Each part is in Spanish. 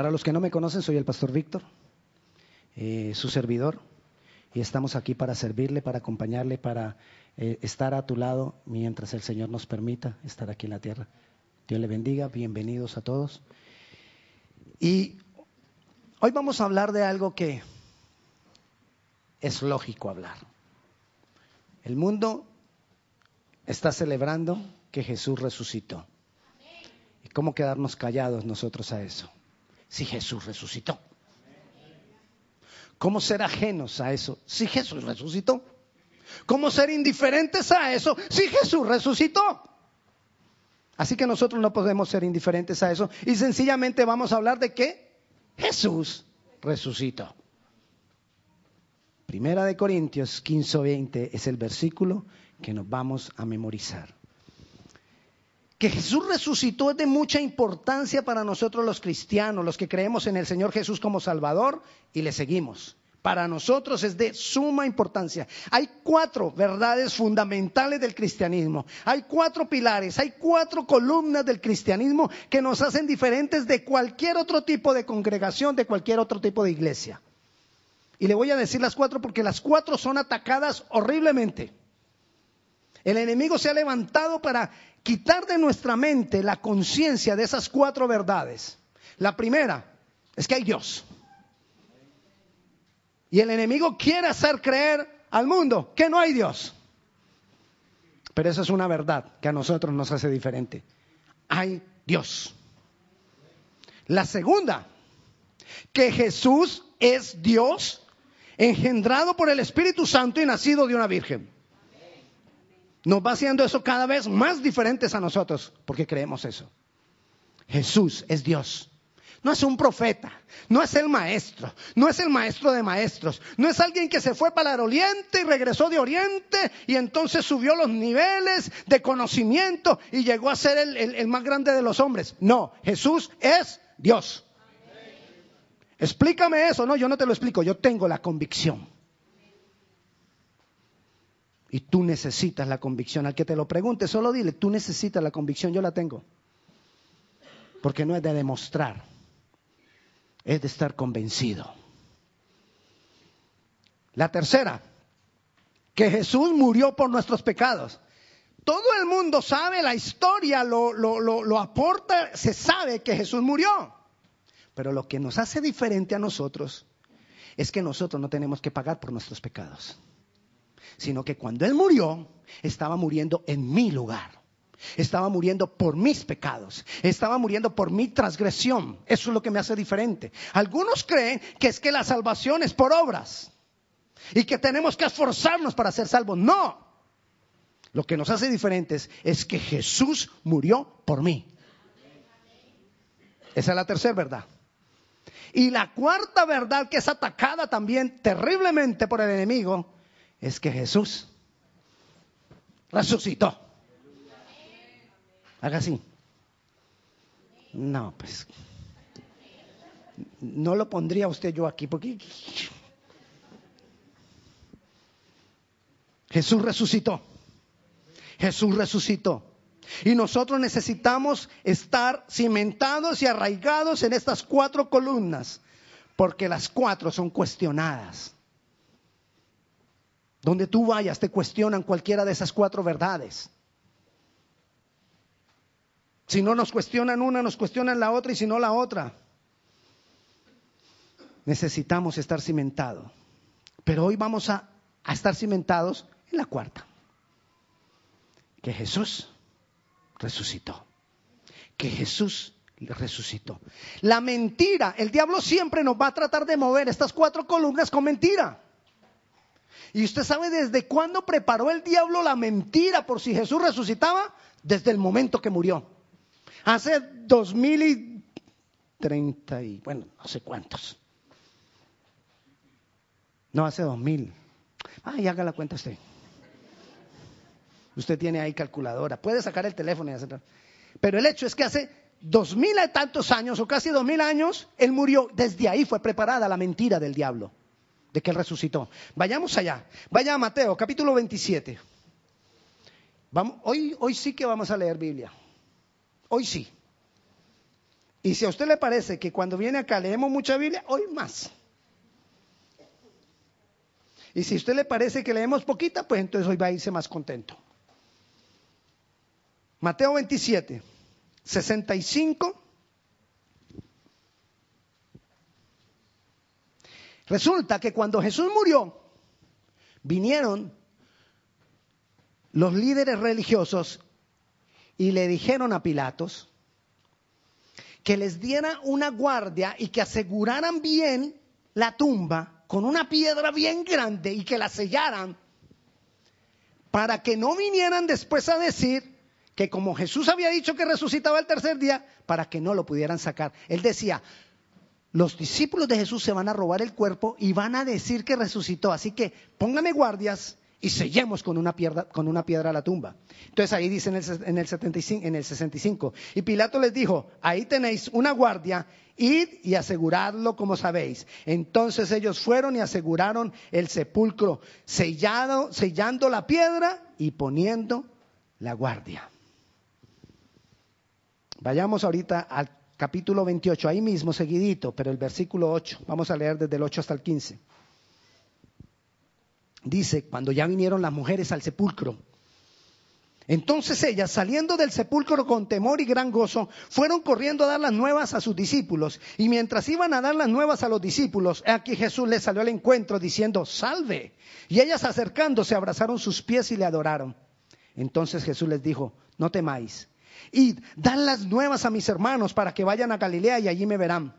Para los que no me conocen, soy el pastor Víctor, eh, su servidor, y estamos aquí para servirle, para acompañarle, para eh, estar a tu lado mientras el Señor nos permita estar aquí en la tierra. Dios le bendiga, bienvenidos a todos. Y hoy vamos a hablar de algo que es lógico hablar. El mundo está celebrando que Jesús resucitó. ¿Y cómo quedarnos callados nosotros a eso? Si Jesús resucitó. ¿Cómo ser ajenos a eso si Jesús resucitó? ¿Cómo ser indiferentes a eso si Jesús resucitó? Así que nosotros no podemos ser indiferentes a eso y sencillamente vamos a hablar de que Jesús resucitó. Primera de Corintios 15 20 es el versículo que nos vamos a memorizar. Que Jesús resucitó es de mucha importancia para nosotros los cristianos, los que creemos en el Señor Jesús como Salvador y le seguimos. Para nosotros es de suma importancia. Hay cuatro verdades fundamentales del cristianismo. Hay cuatro pilares, hay cuatro columnas del cristianismo que nos hacen diferentes de cualquier otro tipo de congregación, de cualquier otro tipo de iglesia. Y le voy a decir las cuatro porque las cuatro son atacadas horriblemente. El enemigo se ha levantado para quitar de nuestra mente la conciencia de esas cuatro verdades. La primera es que hay Dios. Y el enemigo quiere hacer creer al mundo que no hay Dios. Pero eso es una verdad que a nosotros nos hace diferente. Hay Dios. La segunda, que Jesús es Dios engendrado por el Espíritu Santo y nacido de una virgen. Nos va haciendo eso cada vez más diferentes a nosotros, porque creemos eso. Jesús es Dios. No es un profeta, no es el maestro, no es el maestro de maestros, no es alguien que se fue para el oriente y regresó de oriente y entonces subió los niveles de conocimiento y llegó a ser el, el más grande de los hombres. No, Jesús es Dios. Explícame eso. No, yo no te lo explico. Yo tengo la convicción. Y tú necesitas la convicción. Al que te lo pregunte, solo dile, tú necesitas la convicción, yo la tengo. Porque no es de demostrar, es de estar convencido. La tercera, que Jesús murió por nuestros pecados. Todo el mundo sabe, la historia lo, lo, aporta, se sabe que Jesús murió. Pero lo que nos hace diferente a nosotros es que nosotros no tenemos que pagar por nuestros pecados, sino que cuando Él murió, estaba muriendo en mi lugar. Estaba muriendo por mis pecados. Estaba muriendo por mi transgresión. Eso es lo que me hace diferente. Algunos creen que es que la salvación es por obras y que tenemos que esforzarnos para ser salvos. No. Lo que nos hace diferentes es que Jesús murió por mí. Esa es la tercera verdad. Y la cuarta verdad que es atacada también terriblemente por el enemigo es que Jesús resucitó. Haga así. No, pues no lo pondría usted yo aquí porque Jesús resucitó. Jesús resucitó. Y nosotros necesitamos estar cimentados y arraigados en estas cuatro columnas, porque las cuatro son cuestionadas. Donde tú vayas te cuestionan cualquiera de esas cuatro verdades. Si no nos cuestionan una, nos cuestionan la otra y si no la otra. Necesitamos estar cimentados. Pero hoy vamos a, a estar cimentados en la cuarta. Que Jesús resucitó. Que Jesús resucitó. La mentira, el diablo siempre nos va a tratar de mover estas cuatro columnas con mentira. Y usted sabe desde cuándo preparó el diablo la mentira por si Jesús resucitaba, desde el momento que murió. Hace dos mil y treinta y, bueno, no sé cuántos. No, hace dos mil. Ay, haga la cuenta usted. Usted tiene ahí calculadora, puede sacar el teléfono y hacerlo. Pero el hecho es que hace dos mil y tantos años, o casi dos mil años, él murió. Desde ahí fue preparada la mentira del diablo, de que él resucitó. Vayamos allá. Vaya a Mateo, capítulo 27. Vamos, hoy, hoy sí que vamos a leer Biblia. Hoy sí. Y si a usted le parece que cuando viene acá leemos mucha Biblia, hoy más. Y si a usted le parece que leemos poquita, pues entonces hoy va a irse más contento. Mateo 27, 65. Resulta que cuando Jesús murió, vinieron los líderes religiosos y le dijeron a Pilatos que les diera una guardia y que aseguraran bien la tumba con una piedra bien grande y que la sellaran para que no vinieran después a decir que como Jesús había dicho que resucitaba el tercer día, para que no lo pudieran sacar. Él decía, los discípulos de Jesús se van a robar el cuerpo y van a decir que resucitó, así que póngame guardias y sellemos con una, piedra, con una piedra la tumba. Entonces ahí dice en el, en, el 75, en el 65, y Pilato les dijo, ahí tenéis una guardia, id y aseguradlo como sabéis. Entonces ellos fueron y aseguraron el sepulcro, sellando la piedra y poniendo la guardia. Vayamos ahorita al capítulo 28, ahí mismo seguidito, pero el versículo 8, vamos a leer desde el 8 hasta el 15 dice, cuando ya vinieron las mujeres al sepulcro, entonces ellas, saliendo del sepulcro con temor y gran gozo, fueron corriendo a dar las nuevas a sus discípulos. Y mientras iban a dar las nuevas a los discípulos, aquí Jesús les salió al encuentro diciendo, salve. Y ellas acercándose abrazaron sus pies y le adoraron. Entonces Jesús les dijo, no temáis. Id, dan las nuevas a mis hermanos para que vayan a Galilea y allí me verán.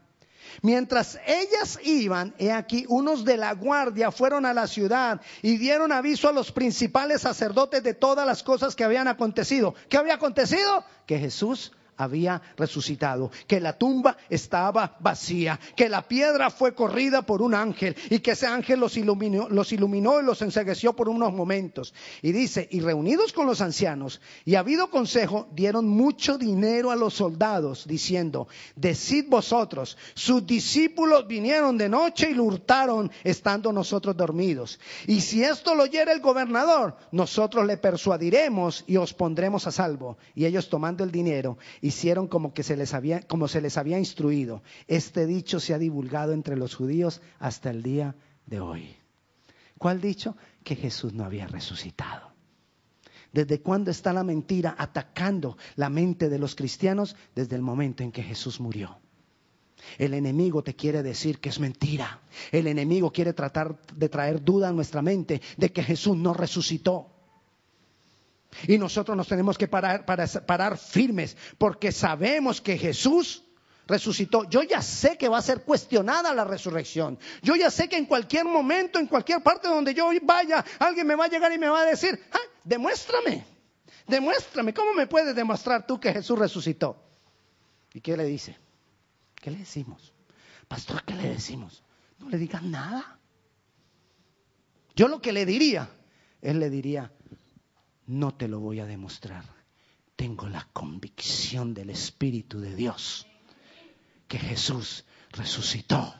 Mientras ellas iban, he aquí, unos de la guardia fueron a la ciudad y dieron aviso a los principales sacerdotes de todas las cosas que habían acontecido. ¿Qué había acontecido? Que Jesús había resucitado, que la tumba estaba vacía, que la piedra fue corrida por un ángel y que ese ángel los iluminó, los iluminó y los ensegueció por unos momentos. Y dice, y reunidos con los ancianos y habido consejo, dieron mucho dinero a los soldados, diciendo, decid vosotros, sus discípulos vinieron de noche y lo hurtaron estando nosotros dormidos. Y si esto lo oyera el gobernador, nosotros le persuadiremos y os pondremos a salvo. Y ellos tomando el dinero hicieron como que se les había, como se les había instruido. Este dicho se ha divulgado entre los judíos hasta el día de hoy. ¿Cuál dicho? Que Jesús no había resucitado. ¿Desde cuándo está la mentira atacando la mente de los cristianos? Desde el momento en que Jesús murió. El enemigo te quiere decir que es mentira. El enemigo quiere tratar de traer duda a nuestra mente de que Jesús no resucitó. Y nosotros nos tenemos que parar, para, parar firmes porque sabemos que Jesús resucitó. Yo ya sé que va a ser cuestionada la resurrección. Yo ya sé que en cualquier momento, en cualquier parte donde yo vaya, alguien me va a llegar y me va a decir, ah, demuéstrame, demuéstrame. ¿Cómo me puedes demostrar tú que Jesús resucitó? ¿Y qué le dice? ¿Qué le decimos? Pastor, ¿qué le decimos? No le digan nada. Yo lo que le diría, él le diría, no te lo voy a demostrar. Tengo la convicción del Espíritu de Dios que Jesús resucitó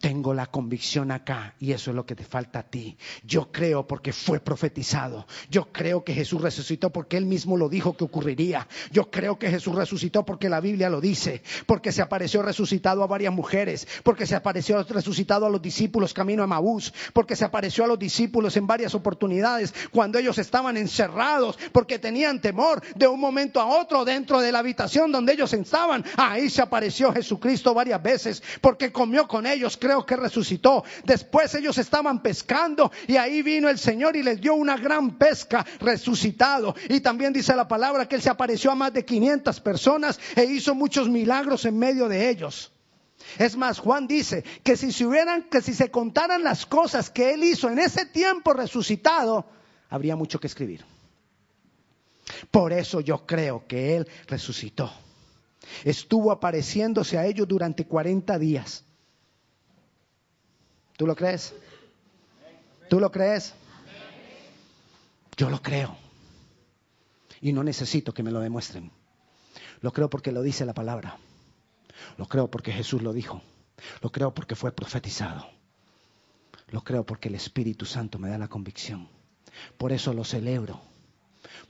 tengo la convicción acá y eso es lo que te falta a ti. Yo creo porque fue profetizado. Yo creo que Jesús resucitó porque él mismo lo dijo que ocurriría. Yo creo que Jesús resucitó porque la Biblia lo dice. Porque se apareció resucitado a varias mujeres. Porque se apareció resucitado a los discípulos camino a Maús. Porque se apareció a los discípulos en varias oportunidades cuando ellos estaban encerrados. Porque tenían temor de un momento a otro dentro de la habitación donde ellos estaban. Ahí se apareció Jesucristo varias veces porque comió con ellos creo que resucitó. Después ellos estaban pescando y ahí vino el Señor y les dio una gran pesca resucitado. Y también dice la palabra que Él se apareció a más de 500 personas e hizo muchos milagros en medio de ellos. Es más, Juan dice que si se hubieran, que si se contaran las cosas que él hizo en ese tiempo resucitado, habría mucho que escribir. Por eso yo creo que él resucitó. Estuvo apareciéndose a ellos durante 40 días. ¿Tú lo crees? ¿Tú lo crees? Yo lo creo. Y no necesito que me lo demuestren. Lo creo porque lo dice la palabra. Lo creo porque Jesús lo dijo. Lo creo porque fue profetizado. Lo creo porque el Espíritu Santo me da la convicción. Por eso lo celebro.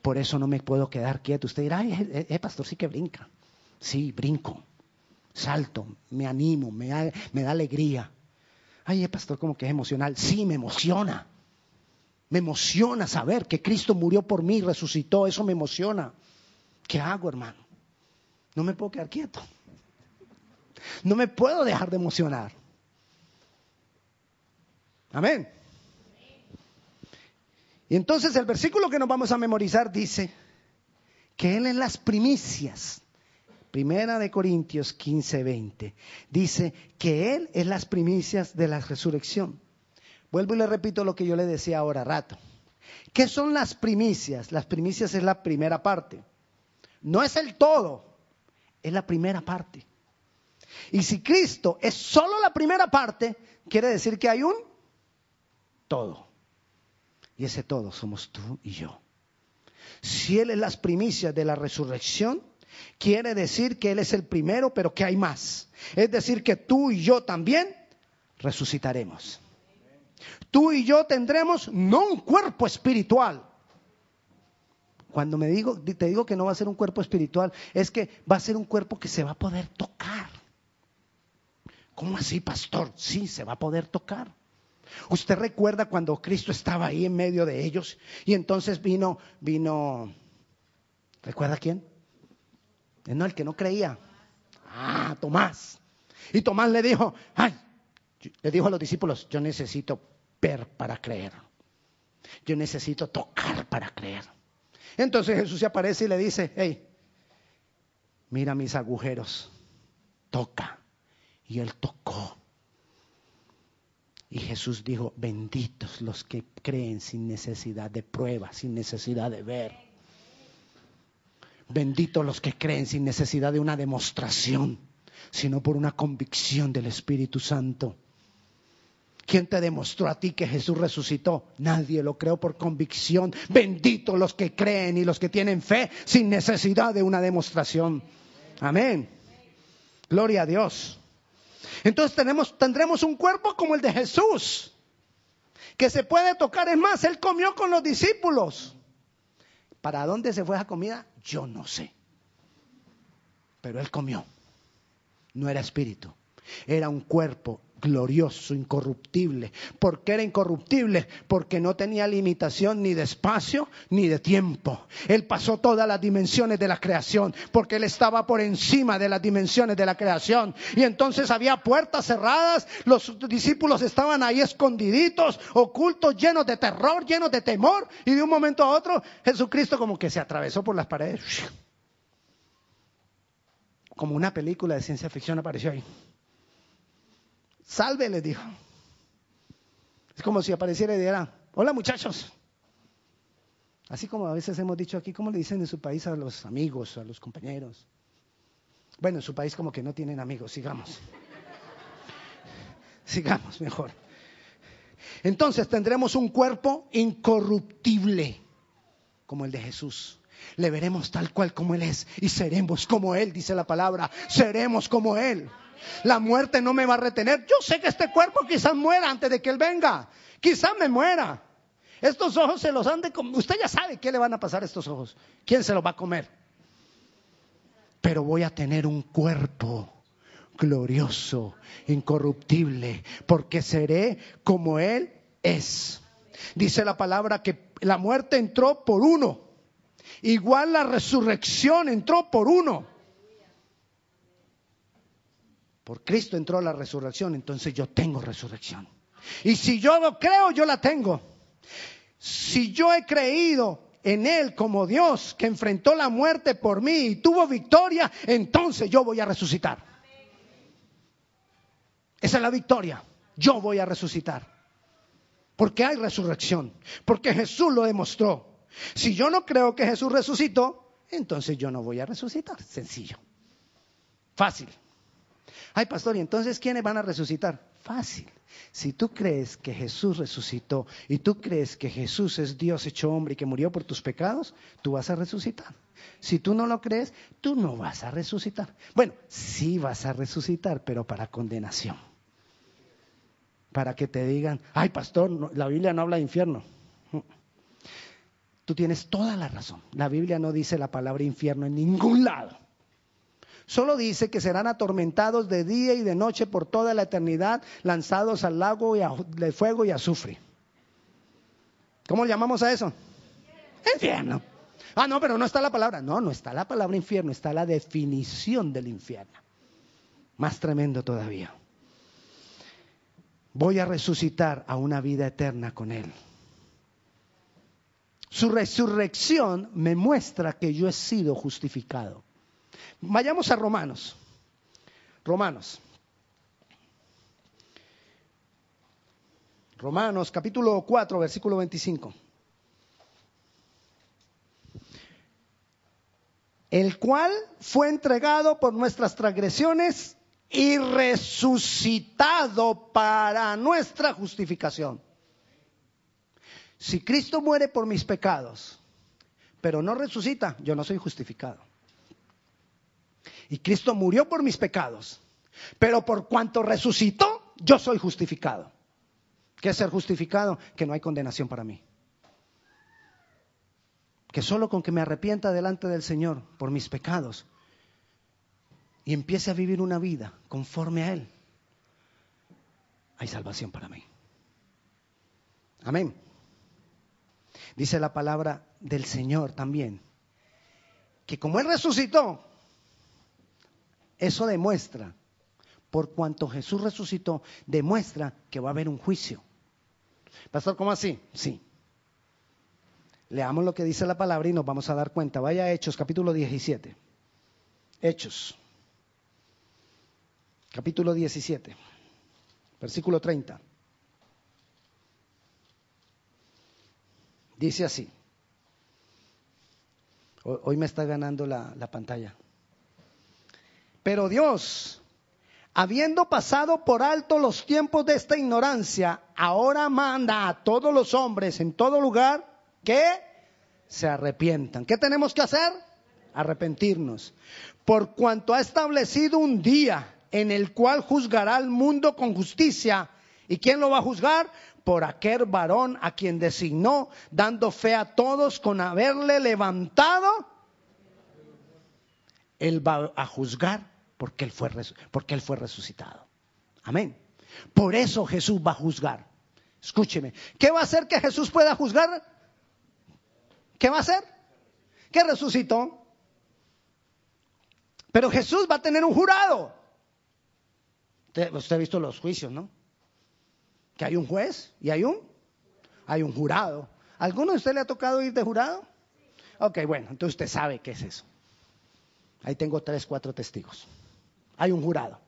Por eso no me puedo quedar quieto. Usted dirá, ay, eh, eh, pastor, sí que brinca. Sí, brinco. salto, me animo, me da, me da alegría. Ay, eh, pastor, como que es emocional. Sí, me emociona. Me emociona saber que Cristo murió por mí, resucitó, eso me emociona. ¿Qué hago, hermano? No me puedo quedar quieto. No me puedo dejar de emocionar. Amén. Y entonces el versículo que nos vamos a memorizar dice que Él en las primicias, primera de Corintios 15, 20, dice que Él es las primicias de la resurrección. Vuelvo y le repito lo que yo le decía ahora rato. ¿Qué son las primicias? Las primicias es la primera parte. No es el todo, es la primera parte. Y si Cristo es solo la primera parte, quiere decir que hay un todo. Y ese todo somos tú y yo. Si Él es las primicias de la resurrección, quiere decir que Él es el primero, pero que hay más. Es decir, que tú y yo también resucitaremos. Tú y yo tendremos no un cuerpo espiritual. Cuando me digo, te digo que no va a ser un cuerpo espiritual, es que va a ser un cuerpo que se va a poder tocar. ¿Cómo así, pastor? Sí, se va a poder tocar. Usted recuerda cuando Cristo estaba ahí en medio de ellos y entonces vino, vino, ¿recuerda quién? No, el que no creía. Ah, Tomás. Y Tomás le dijo, ay, le dijo a los discípulos, yo necesito ver para creer. Yo necesito tocar para creer. Entonces Jesús se aparece y le dice, hey, mira mis agujeros, toca. Y él tocó. Y Jesús dijo, benditos los que creen sin necesidad de prueba, sin necesidad de ver. Benditos los que creen sin necesidad de una demostración, sino por una convicción del Espíritu Santo. ¿Quién te demostró a ti que Jesús resucitó? Nadie lo creó por convicción. Benditos los que creen y los que tienen fe sin necesidad de una demostración. Amén. Gloria a Dios. Entonces tenemos, tendremos un cuerpo como el de Jesús, que se puede tocar. Es más, Él comió con los discípulos. ¿Para dónde se fue esa comida? Yo no sé. Pero Él comió. No era espíritu, era un cuerpo glorioso, incorruptible. ¿Por qué era incorruptible? Porque no tenía limitación ni de espacio ni de tiempo. Él pasó todas las dimensiones de la creación, porque Él estaba por encima de las dimensiones de la creación. Y entonces había puertas cerradas, los discípulos estaban ahí escondiditos, ocultos, llenos de terror, llenos de temor. Y de un momento a otro, Jesucristo como que se atravesó por las paredes. Como una película de ciencia ficción apareció ahí. Salve, les dijo. Es como si apareciera y dijera, hola muchachos. Así como a veces hemos dicho aquí, ¿cómo le dicen en su país a los amigos, a los compañeros? Bueno, en su país como que no tienen amigos, sigamos. sigamos mejor. Entonces tendremos un cuerpo incorruptible, como el de Jesús. Le veremos tal cual como Él es y seremos como Él, dice la palabra, seremos como Él. La muerte no me va a retener. Yo sé que este cuerpo quizás muera antes de que Él venga. Quizás me muera. Estos ojos se los han de comer. Usted ya sabe qué le van a pasar a estos ojos. ¿Quién se los va a comer? Pero voy a tener un cuerpo glorioso, incorruptible, porque seré como Él es. Dice la palabra que la muerte entró por uno. Igual la resurrección entró por uno. Por Cristo entró la resurrección, entonces yo tengo resurrección. Y si yo lo creo, yo la tengo. Si yo he creído en Él como Dios que enfrentó la muerte por mí y tuvo victoria, entonces yo voy a resucitar. Esa es la victoria. Yo voy a resucitar. Porque hay resurrección. Porque Jesús lo demostró. Si yo no creo que Jesús resucitó, entonces yo no voy a resucitar. Sencillo. Fácil. Ay, pastor, ¿y entonces quiénes van a resucitar? Fácil. Si tú crees que Jesús resucitó y tú crees que Jesús es Dios hecho hombre y que murió por tus pecados, tú vas a resucitar. Si tú no lo crees, tú no vas a resucitar. Bueno, sí vas a resucitar, pero para condenación. Para que te digan, ay, pastor, la Biblia no habla de infierno. Tú tienes toda la razón. La Biblia no dice la palabra infierno en ningún lado. Solo dice que serán atormentados de día y de noche por toda la eternidad, lanzados al lago de fuego y azufre. ¿Cómo llamamos a eso? Infierno. Ah, no, pero no está la palabra. No, no está la palabra infierno, está la definición del infierno. Más tremendo todavía. Voy a resucitar a una vida eterna con Él. Su resurrección me muestra que yo he sido justificado. Vayamos a Romanos. Romanos. Romanos capítulo 4, versículo 25. El cual fue entregado por nuestras transgresiones y resucitado para nuestra justificación. Si Cristo muere por mis pecados, pero no resucita, yo no soy justificado. Y Cristo murió por mis pecados, pero por cuanto resucitó, yo soy justificado. ¿Qué es ser justificado? Que no hay condenación para mí. Que solo con que me arrepienta delante del Señor por mis pecados y empiece a vivir una vida conforme a Él, hay salvación para mí. Amén. Dice la palabra del Señor también, que como Él resucitó, eso demuestra, por cuanto Jesús resucitó, demuestra que va a haber un juicio. Pastor, ¿cómo así? Sí. Leamos lo que dice la palabra y nos vamos a dar cuenta. Vaya a Hechos, capítulo 17. Hechos, capítulo 17, versículo 30. Dice así. Hoy me está ganando la, la pantalla. Pero Dios, habiendo pasado por alto los tiempos de esta ignorancia, ahora manda a todos los hombres en todo lugar que se arrepientan. ¿Qué tenemos que hacer? Arrepentirnos. Por cuanto ha establecido un día en el cual juzgará al mundo con justicia. ¿Y quién lo va a juzgar? Por aquel varón a quien designó, dando fe a todos con haberle levantado. Él va a juzgar porque él fue, él fue resucitado. Amén. Por eso Jesús va a juzgar. Escúcheme. ¿Qué va a hacer que Jesús pueda juzgar? ¿Qué va a hacer? Que resucitó. Pero Jesús va a tener un jurado. Usted, ha visto los juicios, ¿no? Que hay un juez y hay un, hay un jurado. ¿Alguno de usted le ha tocado ir de jurado? Ok, bueno, entonces usted sabe qué es eso. Ahí tengo tres, cuatro testigos. Hay un jurado.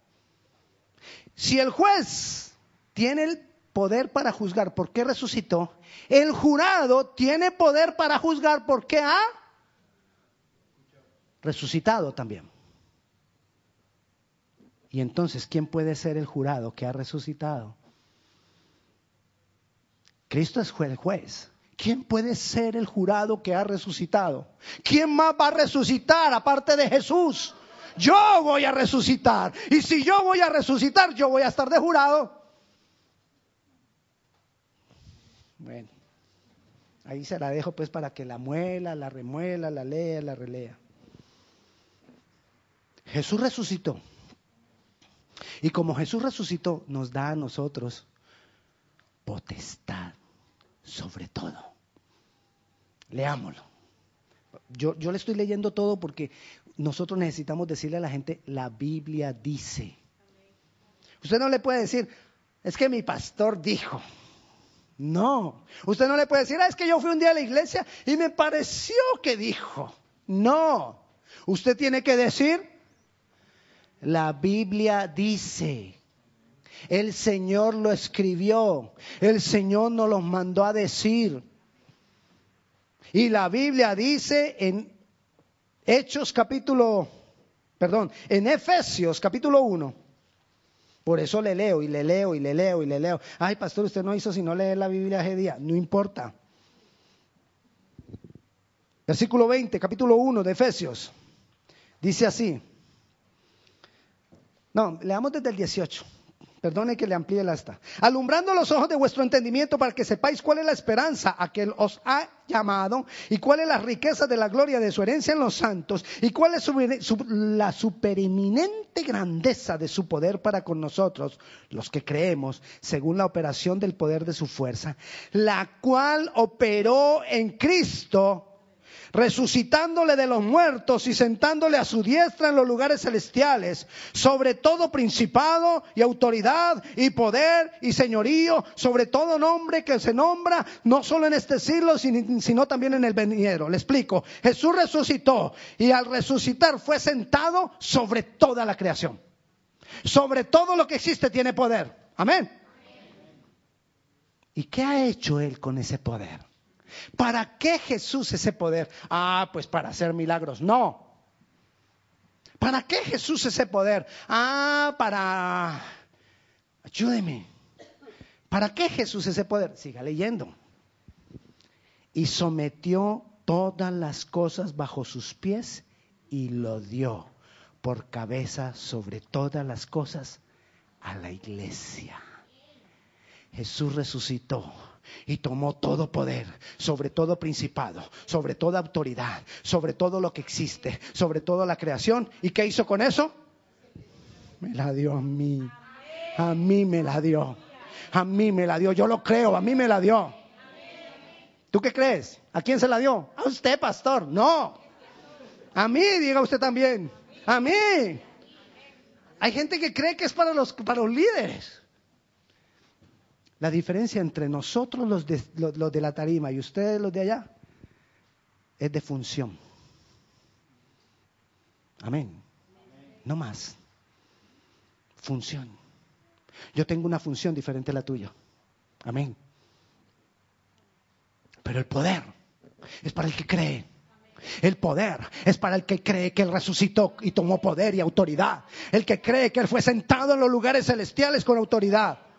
Si el juez tiene el poder para juzgar por qué resucitó, el jurado tiene poder para juzgar por qué ha resucitado también. Y entonces, ¿quién puede ser el jurado que ha resucitado? Cristo es el juez. ¿Quién puede ser el jurado que ha resucitado? ¿Quién más va a resucitar aparte de Jesús? Yo voy a resucitar. Y si yo voy a resucitar, yo voy a estar de jurado. Bueno, ahí se la dejo pues para que la muela, la remuela, la lea, la relea. Jesús resucitó. Y como Jesús resucitó, nos da a nosotros potestad sobre todo. Leámoslo. Yo, yo, le estoy leyendo todo porque nosotros necesitamos decirle a la gente, la Biblia dice. Usted no le puede decir, es que mi pastor dijo. No, usted no le puede decir, ah, es que yo fui un día a la iglesia y me pareció que dijo. No, usted tiene que decir, la Biblia dice. El Señor lo escribió. El Señor nos lo mandó a decir. Y la Biblia dice en Hechos capítulo, perdón, en Efesios capítulo 1. Por eso le leo y le leo y le leo y le leo. Ay, pastor, usted no hizo sino leer la Biblia ese día. No importa. Versículo 20, capítulo 1 de Efesios. Dice así. No, leamos desde el 18, Perdone que le amplíe la esta. Alumbrando los ojos de vuestro entendimiento para que sepáis cuál es la esperanza a que os ha llamado y cuál es la riqueza de la gloria de su herencia en los santos y cuál es la supereminente grandeza de su poder para con nosotros, los que creemos, según la operación del poder de su fuerza, la cual operó en Cristo resucitándole de los muertos y sentándole a su diestra en los lugares celestiales, sobre todo principado y autoridad y poder y señorío, sobre todo nombre que se nombra, no solo en este siglo, sino también en el venidero. Le explico, Jesús resucitó y al resucitar fue sentado sobre toda la creación. Sobre todo lo que existe tiene poder. Amén. ¿Y qué ha hecho Él con ese poder? ¿Para qué Jesús ese poder? Ah, pues para hacer milagros. No. ¿Para qué Jesús ese poder? Ah, para... Ayúdeme. ¿Para qué Jesús ese poder? Siga leyendo. Y sometió todas las cosas bajo sus pies y lo dio por cabeza sobre todas las cosas a la iglesia. Jesús resucitó y tomó todo poder, sobre todo principado, sobre toda autoridad, sobre todo lo que existe, sobre toda la creación. ¿Y qué hizo con eso? Me la dio a mí. A mí me la dio. A mí me la dio. Yo lo creo, a mí me la dio. ¿Tú qué crees? ¿A quién se la dio? A usted, pastor. No. A mí, diga usted también. A mí. Hay gente que cree que es para los, para los líderes. La diferencia entre nosotros los de, los, de la tarima y ustedes los de allá es de función. Amén. No más. Función. Yo tengo una función diferente a la tuya. Amén. Pero el poder es para el que cree. El poder es para el que cree que Él resucitó y tomó poder y autoridad. El que cree que Él fue sentado en los lugares celestiales con autoridad.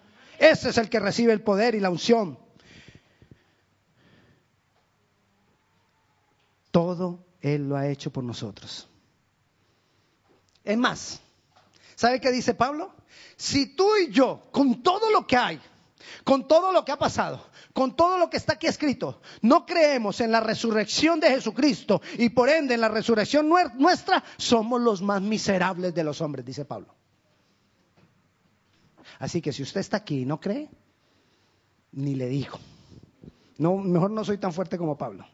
Ese es el que recibe el poder y la unción. Todo Él lo ha hecho por nosotros. Es más, ¿sabe qué dice Pablo? Si tú y yo, con todo lo que hay, con todo lo que ha pasado, con todo lo que está aquí escrito, no creemos en la resurrección de Jesucristo y por ende en la resurrección nuestra, somos los más miserables de los hombres, dice Pablo. Así que si usted está aquí y no cree, ni le digo. No, mejor no soy tan fuerte como Pablo.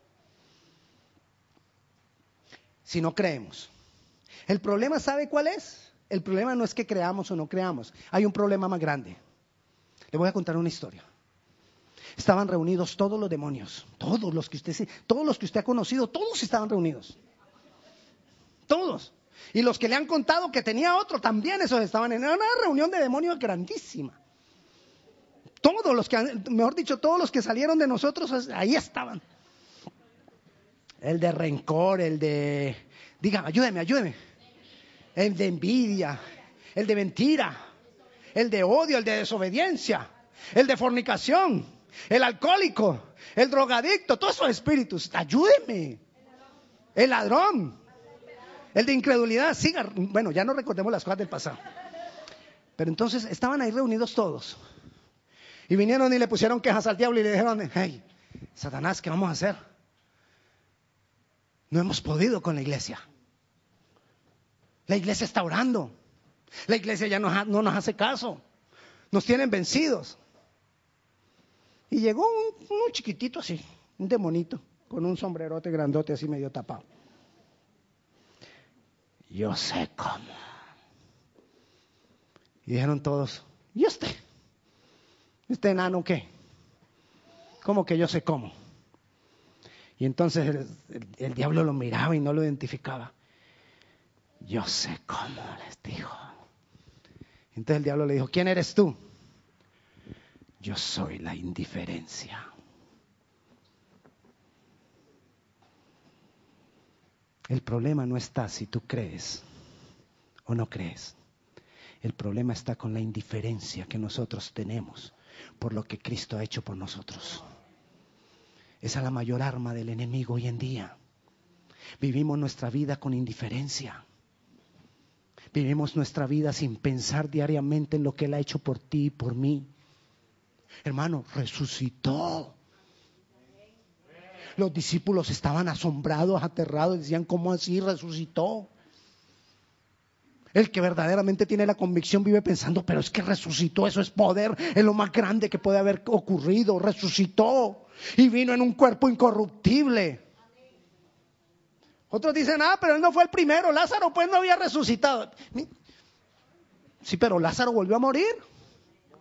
Si no creemos. El problema, ¿sabe cuál es? El problema no es que creamos o no creamos. Hay un problema más grande. Le voy a contar una historia. Estaban reunidos todos los demonios, todos los que usted, todos los que usted ha conocido, todos estaban reunidos. Todos. Y los que le han contado que tenía otro, también esos estaban en una reunión de demonios grandísima. Todos los que, mejor dicho, todos los que salieron de nosotros, ahí estaban. El de rencor, el de, diga, ayúdeme, ayúdeme. El de envidia, el de mentira, el de odio, el de desobediencia, el de fornicación, el alcohólico, el drogadicto, todos esos espíritus. Ayúdeme. El ladrón, el de incredulidad, siga. Bueno, ya no recordemos las cosas del pasado. Pero entonces estaban ahí reunidos todos. Y vinieron y le pusieron quejas al diablo y le dijeron, hey, Satanás, ¿qué vamos a hacer? No hemos podido con la iglesia. La iglesia está orando. La iglesia ya no, no nos hace caso. Nos tienen vencidos. Y llegó un chiquitito así, un demonito, con un sombrerote grandote así medio tapado yo sé cómo. Y dijeron todos, ¿y usted? ¿Este enano qué? ¿Cómo que yo sé cómo? Y entonces el, diablo lo miraba y no lo identificaba. Yo sé cómo, les dijo. Entonces el diablo le dijo, ¿quién eres tú? Yo soy la indiferencia. El problema no está si tú crees o no crees. El problema está con la indiferencia que nosotros tenemos por lo que Cristo ha hecho por nosotros. Esa es la mayor arma del enemigo hoy en día. Vivimos nuestra vida con indiferencia. Vivimos nuestra vida sin pensar diariamente en lo que Él ha hecho por ti y por mí. Hermano, resucitó. Los discípulos estaban asombrados, aterrados, decían, ¿cómo así resucitó? El que verdaderamente tiene la convicción vive pensando, pero es que resucitó, eso es poder, es lo más grande que puede haber ocurrido, resucitó y vino en un cuerpo incorruptible. Otros dicen, ah, pero él no fue el primero, Lázaro pues no había resucitado. Sí, pero Lázaro volvió a morir.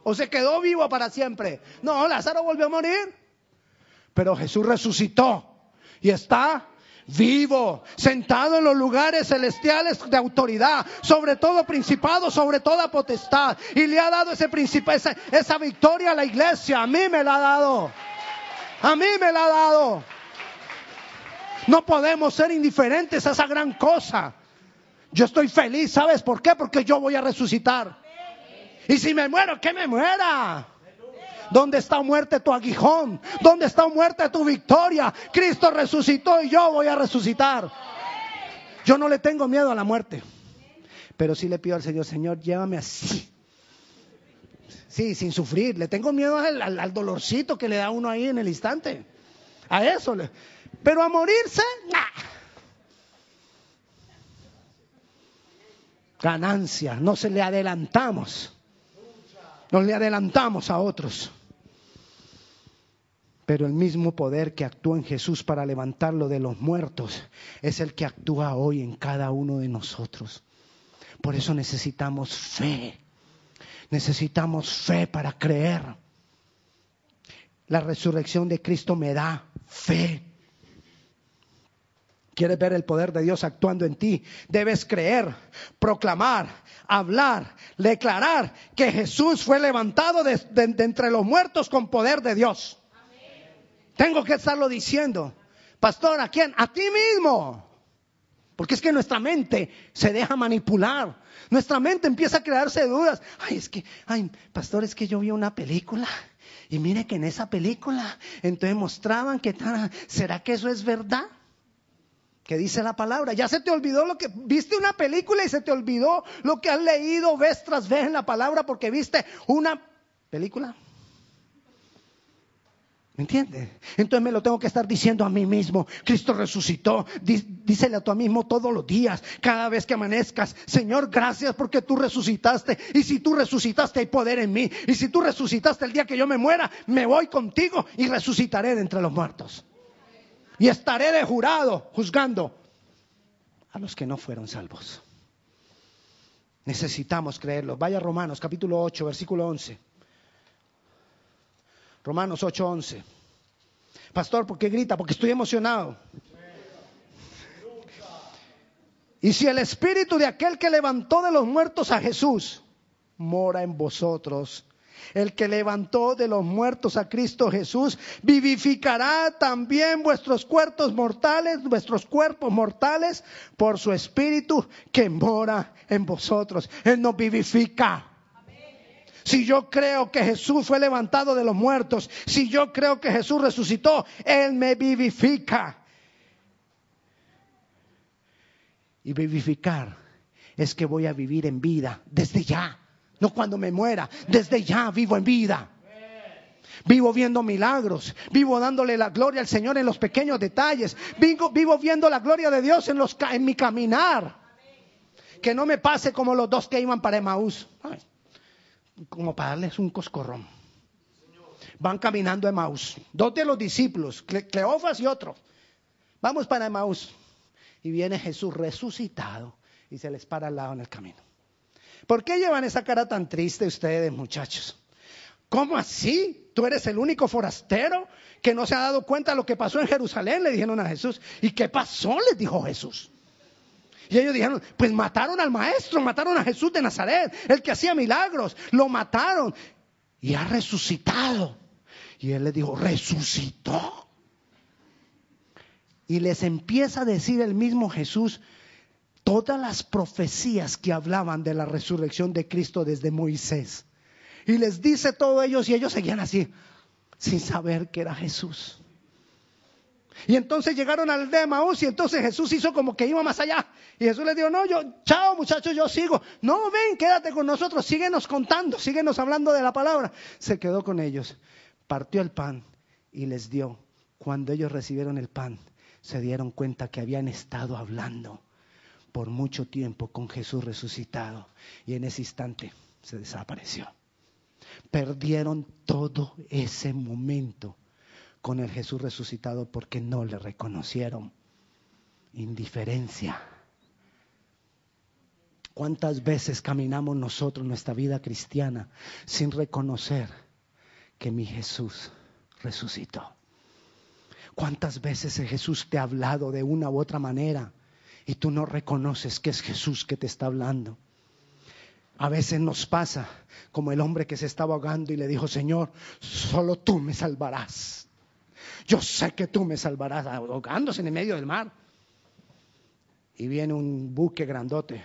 ¿O se quedó vivo para siempre? No, Lázaro volvió a morir. Pero Jesús resucitó y está vivo, sentado en los lugares celestiales de autoridad, sobre todo principado, sobre toda potestad. Y le ha dado ese esa, esa victoria a la iglesia. A mí me la ha dado. A mí me la ha dado. No podemos ser indiferentes a esa gran cosa. Yo estoy feliz, ¿sabes por qué? Porque yo voy a resucitar. Y si me muero, que me muera. ¿Dónde está muerte tu aguijón? ¿Dónde está muerte tu victoria? Cristo resucitó y yo voy a resucitar. Yo no le tengo miedo a la muerte. Pero sí le pido al Señor, Señor, llévame así. Sí, sin sufrir. Le tengo miedo al, dolorcito que le da uno ahí en el instante. A eso. Pero a morirse, Ganancia. No se le adelantamos. No le adelantamos a otros. Pero el mismo poder que actúa en Jesús para levantarlo de los muertos es el que actúa hoy en cada uno de nosotros. Por eso necesitamos fe. Necesitamos fe para creer. La resurrección de Cristo me da fe. ¿Quieres ver el poder de Dios actuando en ti? Debes creer, proclamar, hablar, declarar que Jesús fue levantado de, entre los muertos con poder de Dios. Tengo que estarlo diciendo. Pastor, ¿a quién? A ti mismo. Porque es que nuestra mente se deja manipular. Nuestra mente empieza a crearse dudas. Ay, es que, ay, pastor, es que yo vi una película. Y mire que en esa película, entonces mostraban que, ¿será que eso es verdad? que dice la palabra. Ya se te olvidó lo que viste una película y se te olvidó lo que has leído vez tras vez en la palabra porque viste una película. ¿Me entiendes? Entonces me lo tengo que estar diciendo a mí mismo. Cristo resucitó. dísele a tu mismo todos los días, cada vez que amanezcas. Señor, gracias porque tú resucitaste. Y si tú resucitaste, hay poder en mí. Y si tú resucitaste el día que yo me muera, me voy contigo y resucitaré de entre los muertos. Y estaré de jurado juzgando a los que no fueron salvos. Necesitamos creerlo. Vaya Romanos capítulo 8, versículo 11. Romanos 8, 11. Pastor, ¿por qué grita? Porque estoy emocionado. Y si el espíritu de aquel que levantó de los muertos a Jesús mora en vosotros, el que levantó de los muertos a Cristo Jesús, vivificará también vuestros cuerpos mortales, vuestros cuerpos mortales, por su espíritu que mora en vosotros. Él nos vivifica. Si yo creo que Jesús fue levantado de los muertos, si yo creo que Jesús resucitó, Él me vivifica. Y vivificar es que voy a vivir en vida desde ya. No cuando me muera, desde ya vivo en vida. Vivo viendo milagros, vivo dándole la gloria al Señor en los pequeños detalles, vivo, vivo viendo la gloria de Dios en, en mi caminar. Que no me pase como los dos que iban para Emaús, como para darles un coscorrón. Van caminando a Emaús, dos de los discípulos, Cleofas y otro. Vamos para Emaús. Y viene Jesús resucitado y se les para al lado en el camino. ¿Por qué llevan esa cara tan triste ustedes, muchachos? ¿Cómo así? ¿Tú eres el único forastero que no se ha dado cuenta de lo que pasó en Jerusalén? Le dijeron a Jesús. ¿Y qué pasó? Les dijo Jesús. Y ellos dijeron, pues mataron al maestro, mataron a Jesús de Nazaret, el que hacía milagros, lo mataron y ha resucitado. Y él les dijo, resucitó. Y les empieza a decir el mismo Jesús, todas las profecías que hablaban de la resurrección de Cristo desde Moisés. Y les dice todo ellos y ellos seguían así, sin saber que era Jesús. Y entonces llegaron al de Maús y entonces Jesús hizo como que iba más allá. Y Jesús les dijo, no, yo, chao muchachos, yo sigo. No, ven, quédate con nosotros, síguenos contando, síguenos hablando de la palabra. Se quedó con ellos, partió el pan y les dio. Cuando ellos recibieron el pan, se dieron cuenta que habían estado hablando por mucho tiempo con Jesús resucitado. Y en ese instante se desapareció. Perdieron todo ese momento con el Jesús resucitado porque no le reconocieron. Indiferencia. ¿Cuántas veces caminamos nosotros nuestra vida cristiana sin reconocer que mi Jesús resucitó? ¿Cuántas veces Jesús te ha hablado de una u otra manera y tú no reconoces que es Jesús que te está hablando? A veces nos pasa como el hombre que se estaba ahogando y le dijo, Señor, solo tú me salvarás. Yo sé que tú me salvarás ahogándose en el medio del mar. Y viene un buque grandote.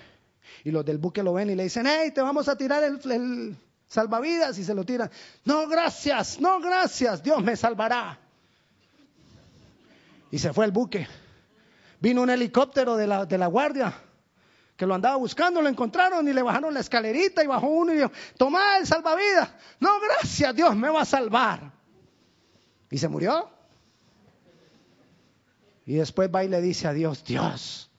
Y los del buque lo ven y le dicen, hey, te vamos a tirar el, salvavidas y se lo tiran. No, gracias, no, gracias, Dios me salvará. Y se fue el buque. Vino un helicóptero de la, de la guardia que lo andaba buscando, lo encontraron y le bajaron la escalerita y bajó uno y dijo, toma el salvavidas. No, gracias, Dios me va a salvar. Y se murió. Y después va y le dice a Dios, Dios,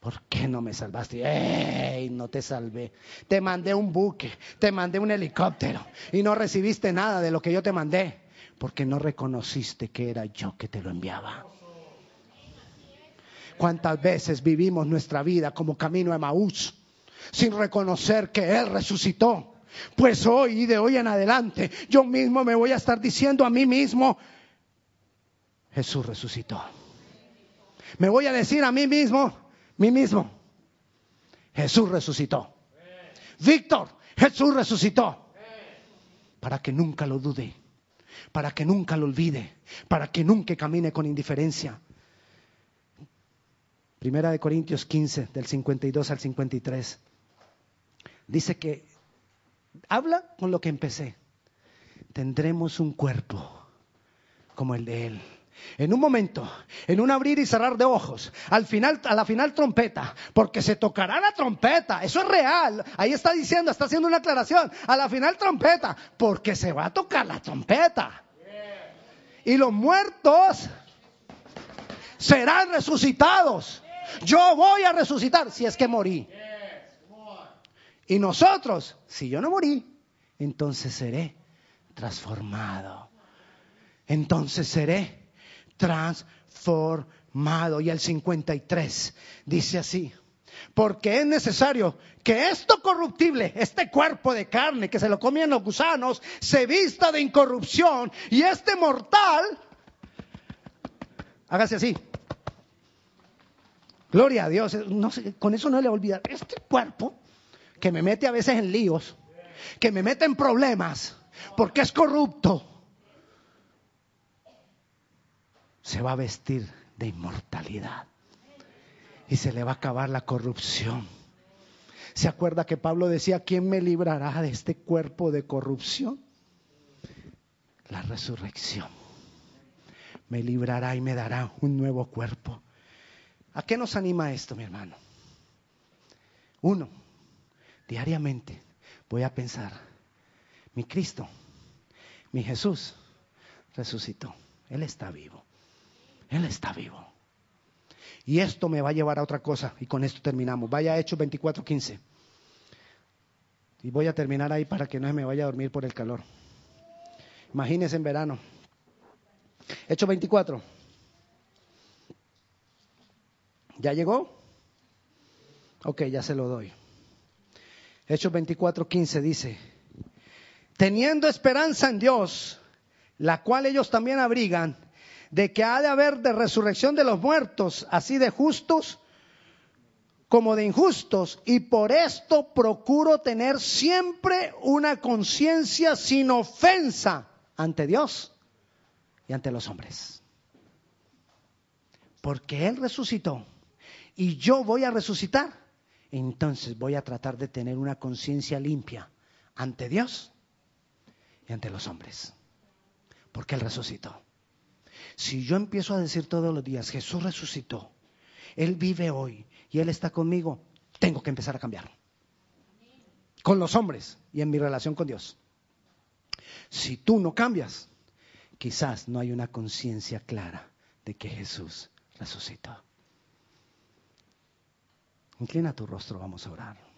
¿por qué no me salvaste? ¡Ey! No te salvé. Te mandé un buque, te mandé un helicóptero y no recibiste nada de lo que yo te mandé porque no reconociste que era yo que te lo enviaba. ¿Cuántas veces vivimos nuestra vida como camino a Maús sin reconocer que Él resucitó? Pues hoy y de hoy en adelante yo mismo me voy a estar diciendo a mí mismo, Jesús resucitó. Me voy a decir a mí mismo, mí mismo, Jesús resucitó. Víctor, Jesús resucitó. Para que nunca lo dude, para que nunca lo olvide, para que nunca camine con indiferencia. Primera de Corintios 15, del 52 al 53. Dice que habla con lo que empecé. Tendremos un cuerpo como el de Él en un momento, en un abrir y cerrar de ojos, al final, a la final trompeta, porque se tocará la trompeta, eso es real. Ahí está diciendo, está haciendo una aclaración, a la final trompeta, porque se va a tocar la trompeta. Y los muertos serán resucitados. Yo voy a resucitar si es que morí. Y nosotros, si yo no morí, entonces seré transformado. Entonces seré transformado. Y el 53 dice así, porque es necesario que esto corruptible, este cuerpo de carne que se lo comían los gusanos, se vista de incorrupción y este mortal, hágase así. Gloria a Dios, no con eso no le olvidar. Este cuerpo que me mete a veces en líos, que me mete en problemas, porque es corrupto se va a vestir de inmortalidad y se le va a acabar la corrupción. ¿Se acuerda que Pablo decía, ¿quién me librará de este cuerpo de corrupción? La resurrección. Me librará y me dará un nuevo cuerpo. ¿A qué nos anima esto, mi hermano? Uno, diariamente voy a pensar, mi Cristo, mi Jesús resucitó, Él está vivo. Él está vivo. Y esto me va a llevar a otra cosa, y con esto terminamos. Vaya a Hechos 24:15. Y voy a terminar ahí para que no me vaya a dormir por el calor. Imagínense en verano. Hechos 24. ¿Ya llegó? Ok, ya se lo doy. Hechos 24:15 dice, teniendo esperanza en Dios, la cual ellos también abrigan, de que ha de haber de resurrección de los muertos, así de justos como de injustos, y por esto procuro tener siempre una conciencia sin ofensa ante Dios y ante los hombres. Porque Él resucitó y yo voy a resucitar, entonces voy a tratar de tener una conciencia limpia ante Dios y ante los hombres. Porque Él resucitó. Si yo empiezo a decir todos los días, Jesús resucitó, Él vive hoy y Él está conmigo, tengo que empezar a cambiar. Con los hombres y en mi relación con Dios. Si tú no cambias, quizás no hay una conciencia clara de que Jesús resucitó. Inclina tu rostro, vamos a orar.